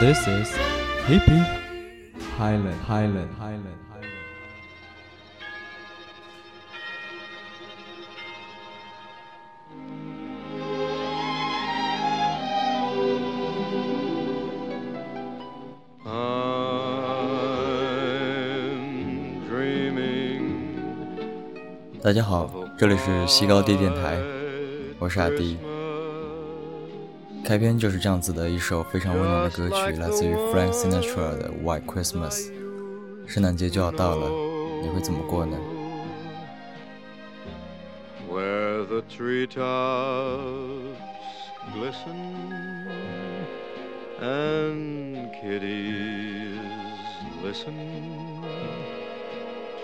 This is Hippie Highland Highland Highland Highland. I'm dreaming 大家好，这里是西高地电台，我是阿迪。开篇就是这样子的一首非常温暖的歌曲，来自于 Frank Sinatra 的《White Christmas》。圣诞节就要到了，你会怎么过呢？ where the treetops glisten and kitties listen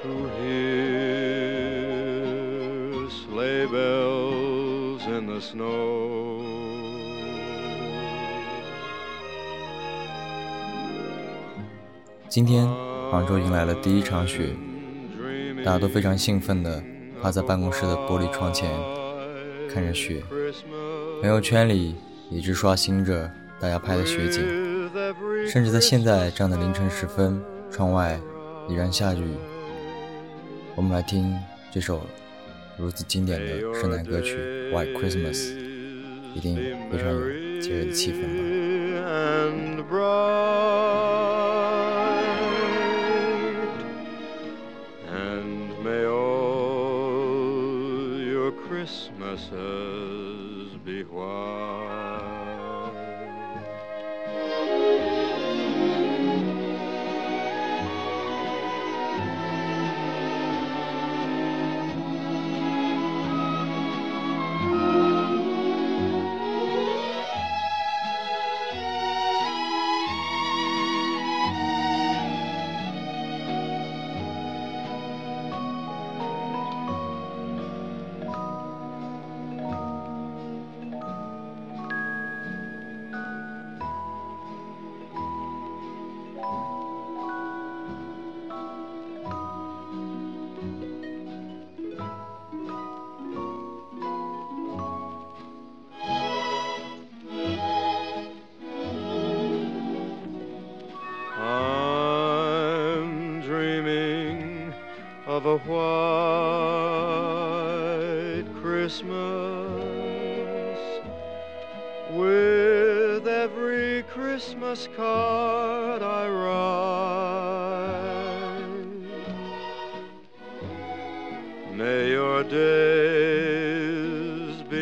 to hear sleigh bells in the snow. 今天杭州迎来了第一场雪，大家都非常兴奋地趴在办公室的玻璃窗前看着雪，朋友圈里一直刷新着大家拍的雪景，甚至在现在这样的凌晨时分，窗外依然下着雨。我们来听这首如此经典的圣诞歌曲《White Christmas》，一定非常有节日的气氛吧。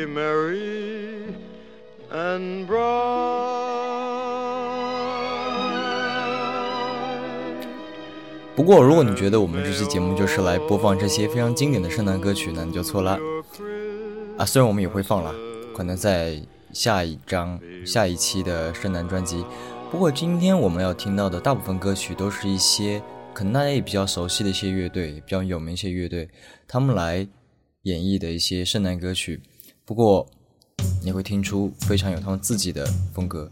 Merry and bright. 不过，如果你觉得我们这期节目就是来播放这些非常经典的圣诞歌曲，那你就错了。啊，虽然我们也会放了，可能在下一张、下一期的圣诞专辑。不过今天我们要听到的大部分歌曲都是一些可能大家也比较熟悉的一些乐队，比较有名一些乐队，他们来演绎的一些圣诞歌曲。不过你会听出非常有他们自己的风格。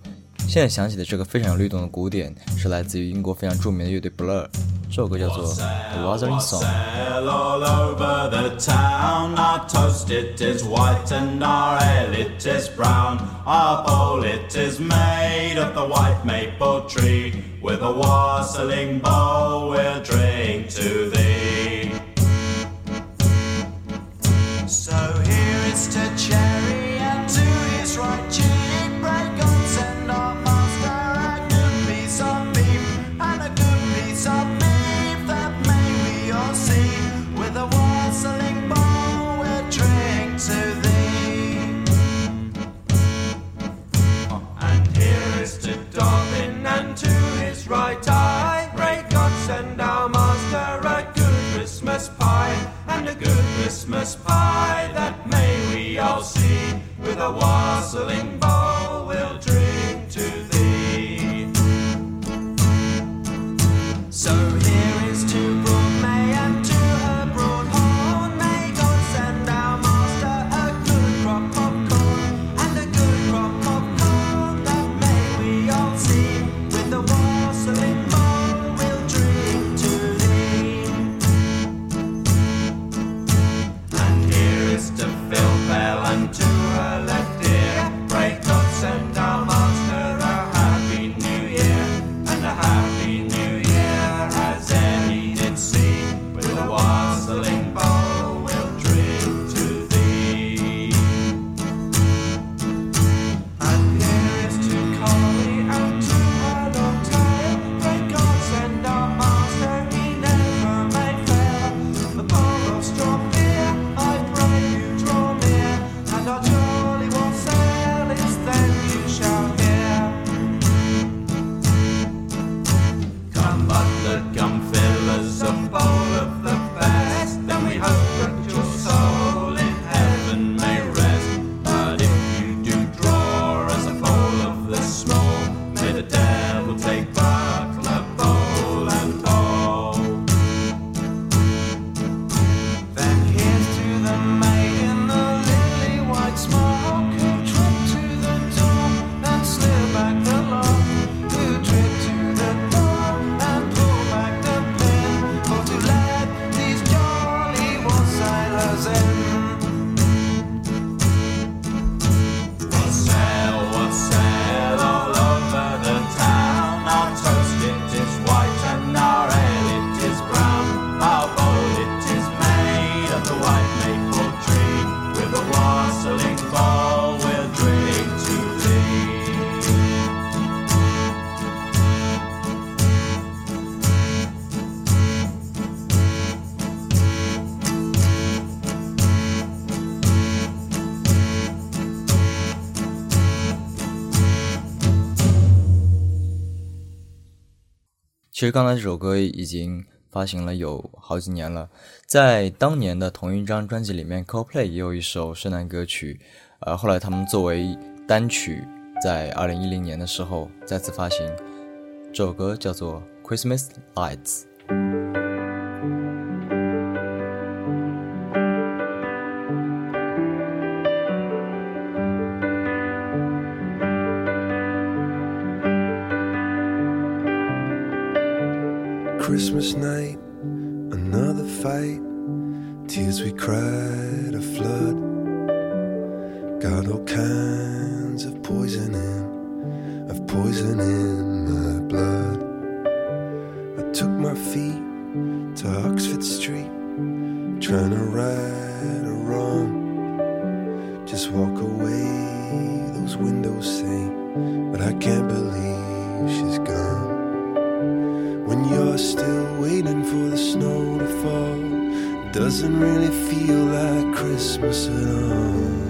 现在想起的这个非常有律动的鼓点，是来自于英国非常著名的乐队 Blur，这首歌叫做《The Wuthering Song》。to change. a wassailing by. 其实刚才这首歌已经发行了有好几年了在当年的同一张专辑里面 coldplay 也有一首圣诞歌曲呃后来他们作为单曲在二零一零年的时候再次发行这首歌叫做 christmas lights Christmas night, another fight. Tears we cried a flood. Got all kinds of poison in, of poison in my blood. I took my feet to Oxford Street, trying to right a wrong. Just walk away, those windows say, but I can't doesn't really feel like Christmas at all.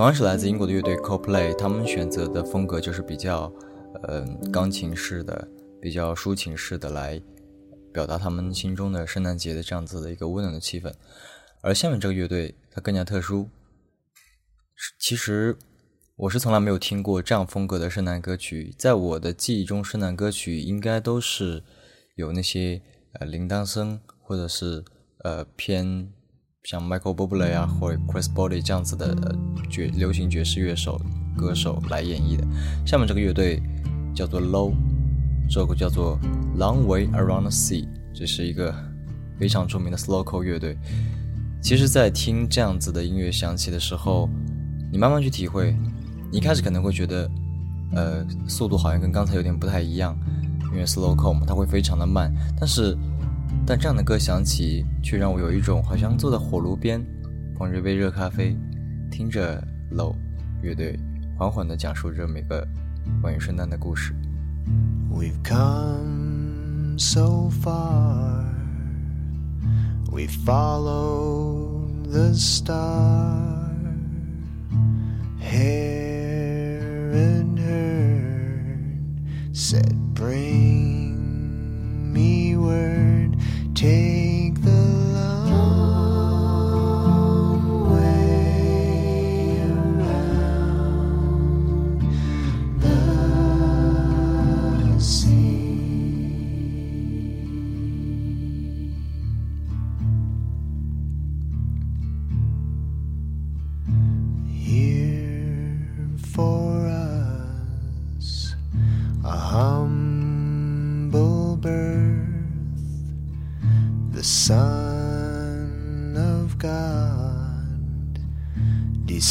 同样是来自英国的乐队 Coldplay，他们选择的风格就是比较，呃，钢琴式的、比较抒情式的来表达他们心中的圣诞节的这样子的一个温暖的气氛。而下面这个乐队它更加特殊，其实我是从来没有听过这样风格的圣诞歌曲，在我的记忆中，圣诞歌曲应该都是有那些呃铃铛声，或者是呃偏像 Michael Bublé 啊或者 Chris Botti 这样子的呃爵流行爵士乐手歌手来演绎的。下面这个乐队叫做 Low，这首歌叫做 Long Way Around the Sea，这是一个非常著名的 slowcore 乐队。其实，在听这样子的音乐响起的时候，你慢慢去体会，你一开始可能会觉得，呃，速度好像跟刚才有点不太一样，因为 slowcore 嘛，它会非常的慢。但是，但这样的歌响起，却让我有一种好像坐在火炉边，捧着杯热咖啡，听着 Low 乐队缓缓地讲述着每个关于圣诞的故事。We've come so far. We followed the star. here and her said, Bring me word. Take the long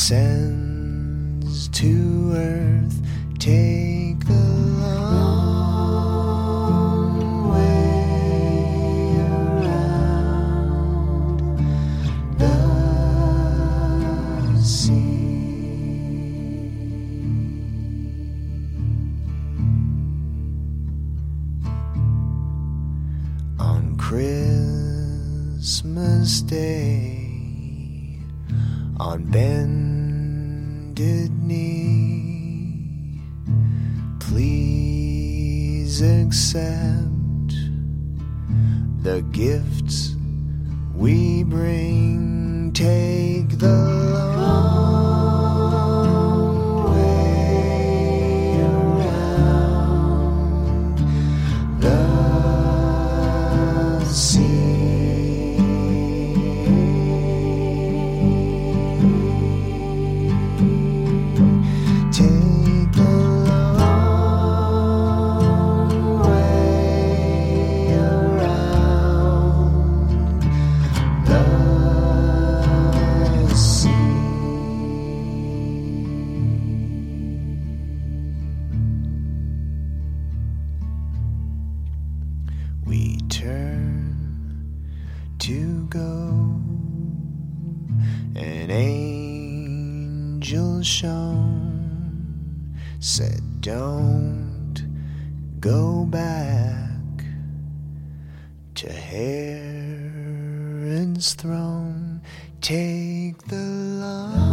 descends to earth. Take Heron's throne. Take the long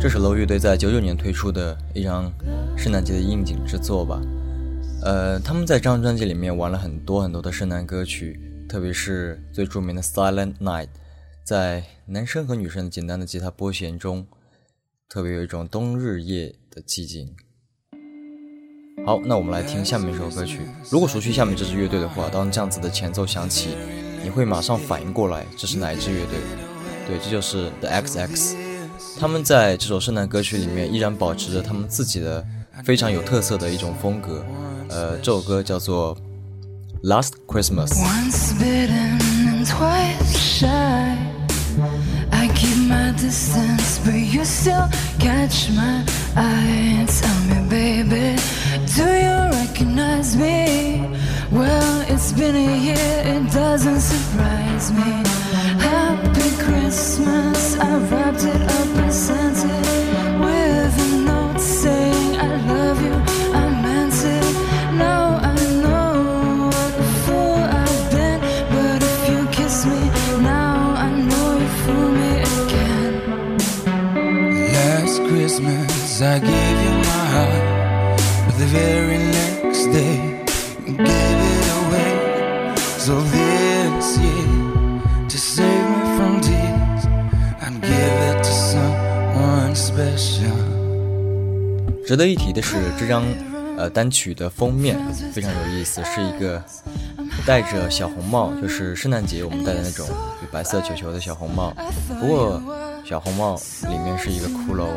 这是楼乐队在九九年推出的一张圣诞节的应景之作吧。呃他们在这张专辑里面玩了很多很多的圣诞歌曲特别是最著名的 silent night 在男生和女生简单的吉他拨弦中特别有一种冬日夜的寂静。好，那我们来听下面一首歌曲。如果熟悉下面这支乐队的话，当这样子的前奏响起，你会马上反应过来这是哪一支乐队？对，这就是 The XX。他们在这首圣诞歌曲里面依然保持着他们自己的非常有特色的一种风格。呃，这首歌叫做《Last Christmas》。Doesn't surprise me. Happy Christmas, 值得一提的是，这张呃单曲的封面非常有意思，是一个戴着小红帽，就是圣诞节我们戴的那种有白色球球的小红帽。不过小红帽里面是一个骷髅，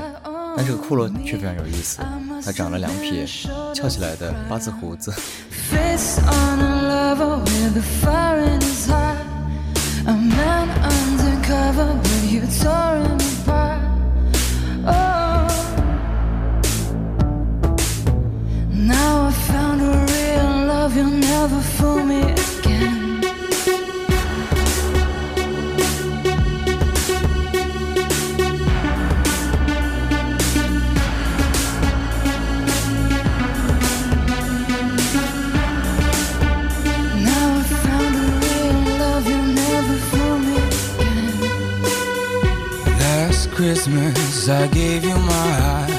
但这个骷髅却非常有意思，它长了两撇翘起来的八字胡子。Never fool me again. Now I found a real love. You'll never fool me again. Last Christmas I gave you my heart,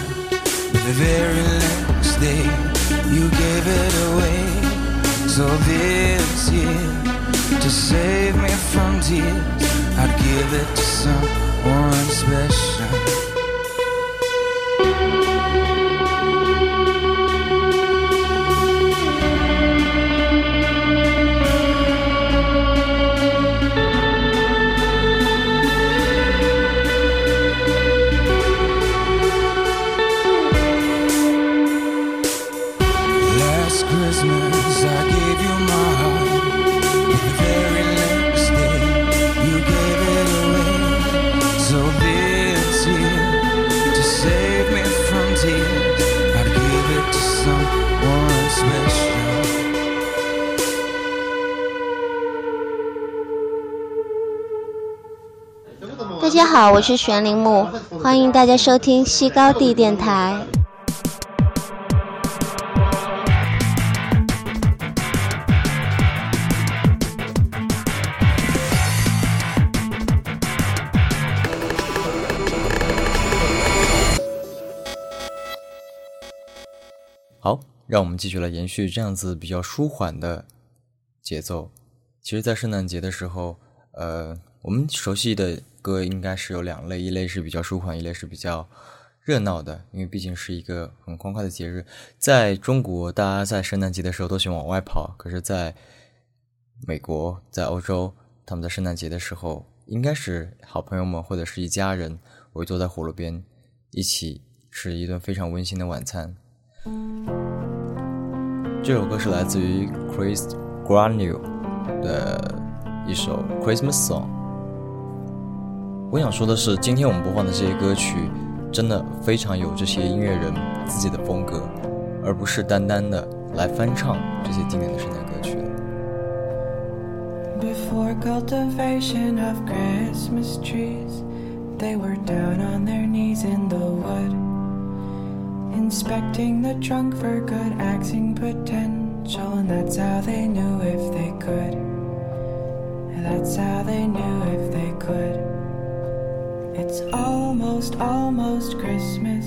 but the very next day you gave it away. So this year, to save me from tears, I'd give it to someone special. 好，我是玄铃木，欢迎大家收听西高地电台。好，让我们继续来延续这样子比较舒缓的节奏。其实，在圣诞节的时候，呃，我们熟悉的歌应该是有两类，一类是比较舒缓，一类是比较热闹的，因为毕竟是一个很欢快的节日。在中国，大家在圣诞节的时候都喜欢往外跑，可是在美国、在欧洲，他们在圣诞节的时候，应该是好朋友们或者是一家人围坐在火炉边，一起吃一顿非常温馨的晚餐。这首歌是来自于 Chris Granule 的一首 Christmas Song。我想说的是，今天我们播放的这些歌曲，真的非常有这些音乐人自己的风格，而不是单单的来翻唱这些经典的圣诞歌曲。Before cultivation of Christmas trees, they were down on their knees in the wood, inspecting the trunk for good axing potential, and that's how they knew if they could. That's how they knew if they could. It's almost almost, Christmas.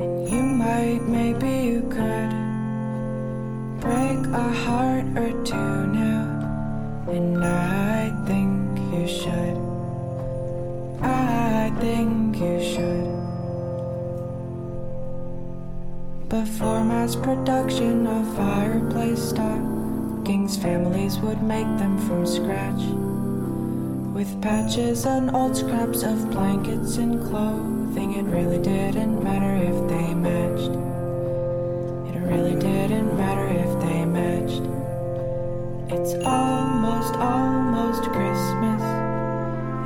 And you might, maybe you could break a heart or two now. And I think you should. I think you should. Before mass production of fireplace stockings, families would make them from scratch. With patches and old scraps of blankets and clothing, it really didn't matter if they matched. It really didn't matter if they matched. It's almost, almost Christmas,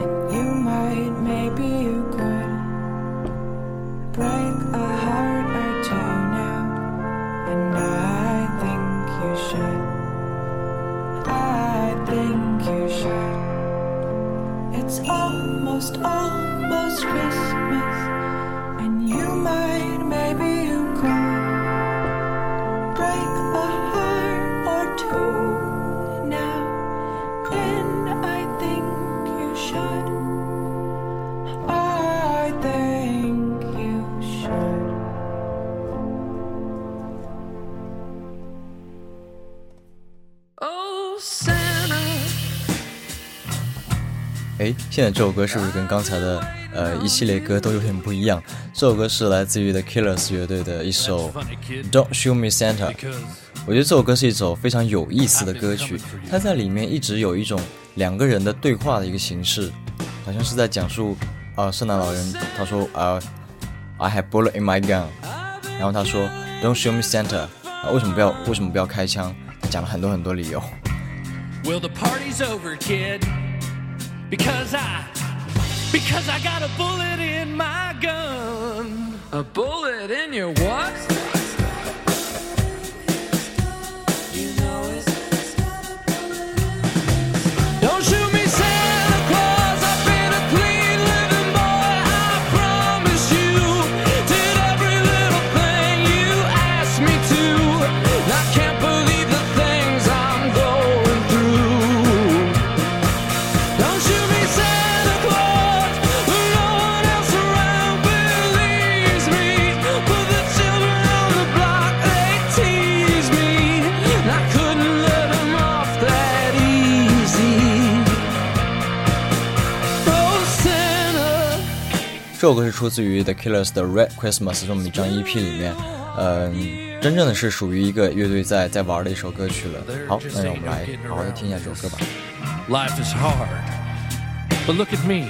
and you might, maybe you could break 现在这首歌是不是跟刚才的呃一系列歌都有点不一样？这首歌是来自于 The Killers 乐队的一首《Don't Shoot Me Santa》。我觉得这首歌是一首非常有意思的歌曲，它在里面一直有一种两个人的对话的一个形式，好像是在讲述啊、圣诞老人他说啊、I have bullet in my gun，然后他说 Don't shoot me Santa，、啊、为什么不要为什么不要开枪？他讲了很多很多理由。Well, the party's over, kid. Because I, because I got a bullet in my gun. A bullet in your what? 这首歌是出自于 The Killers 的《Red Christmas》这么一张 EP 里面，嗯，真正的是属于一个乐队在在玩的一首歌曲了。好，那让我们来好好的听一下这首歌吧。 Life is hard. But look at me.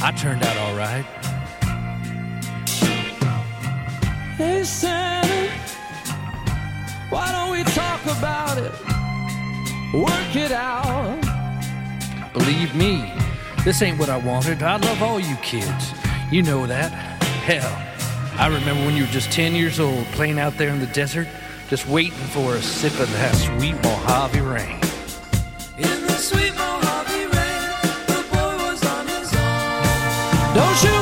I turned out all right. Hey, Santa. Why don't we talk about it? Work it out. Believe me, this ain't what I wanted. I love all you kids. You know that. Hell, I remember when you were just 10 years old playing out there in the desert, just waiting for a sip of that sweet Mojave rain. In the sweet Mojave rain, the boy was on his own. Don't shoot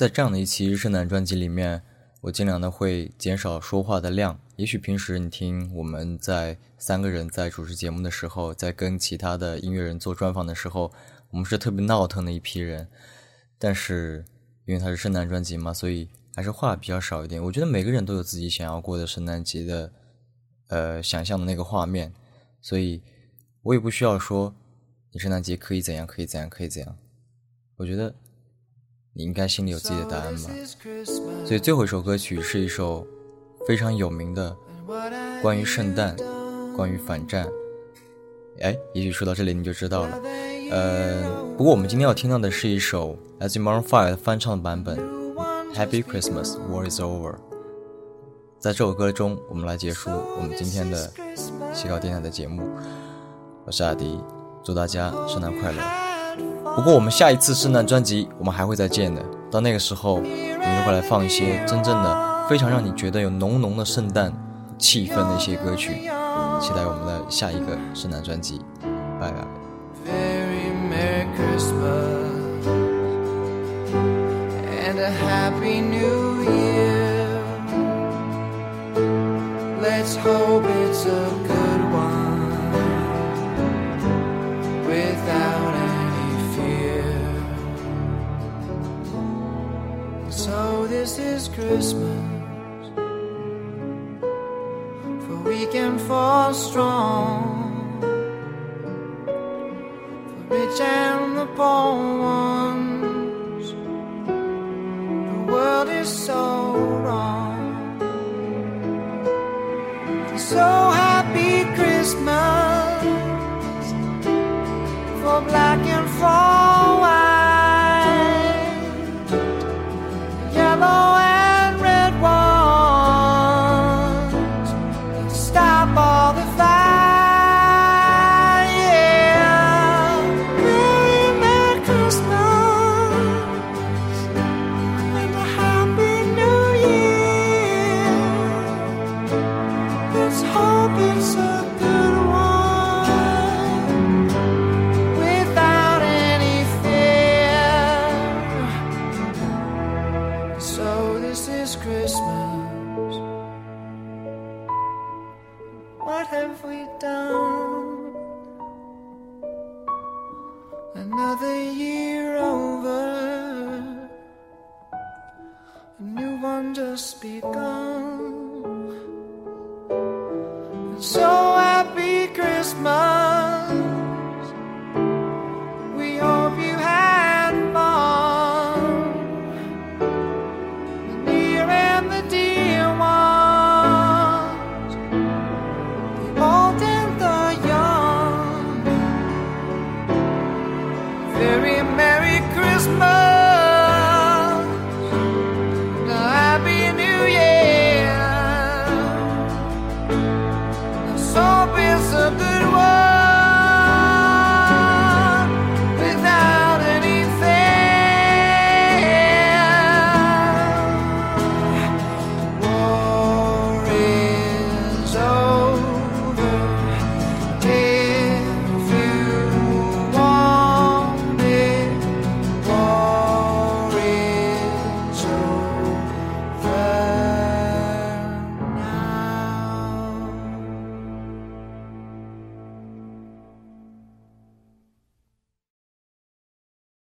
在这样的一期圣诞专辑里面，我尽量的会减少说话的量。也许平时你听我们在三个人在主持节目的时候，在跟其他的音乐人做专访的时候，我们是特别闹腾的一批人。但是因为它是圣诞专辑嘛，所以还是话比较少一点。我觉得每个人都有自己想要过的圣诞节的，呃，想象的那个画面，所以我也不需要说你圣诞节可以怎样，可以怎样，可以怎样。我觉得你应该心里有自己的答案吧。所以最后一首歌曲是一首非常有名的关于圣诞、关于反战。哎，也许说到这里你就知道了。呃，不过我们今天要听到的是一首来自 Maroon Five 翻唱的版本，《Happy Christmas, War is Over》。在这首歌中，我们来结束我们今天的西高电台的节目。我是阿迪，祝大家圣诞快乐。不过我们下一次圣诞专辑，我们还会再见的。到那个时候，我们就会来放一些真正的、非常让你觉得有浓浓的圣诞气氛的一些歌曲。期待我们的下一个圣诞专辑，拜拜。very Merry Christmas and a Happy New Year. Let's hope it's a good this is Christmas. For weak and fall strong For rich and the poor ones. The world is so wrong. So happy Christmas for black and white,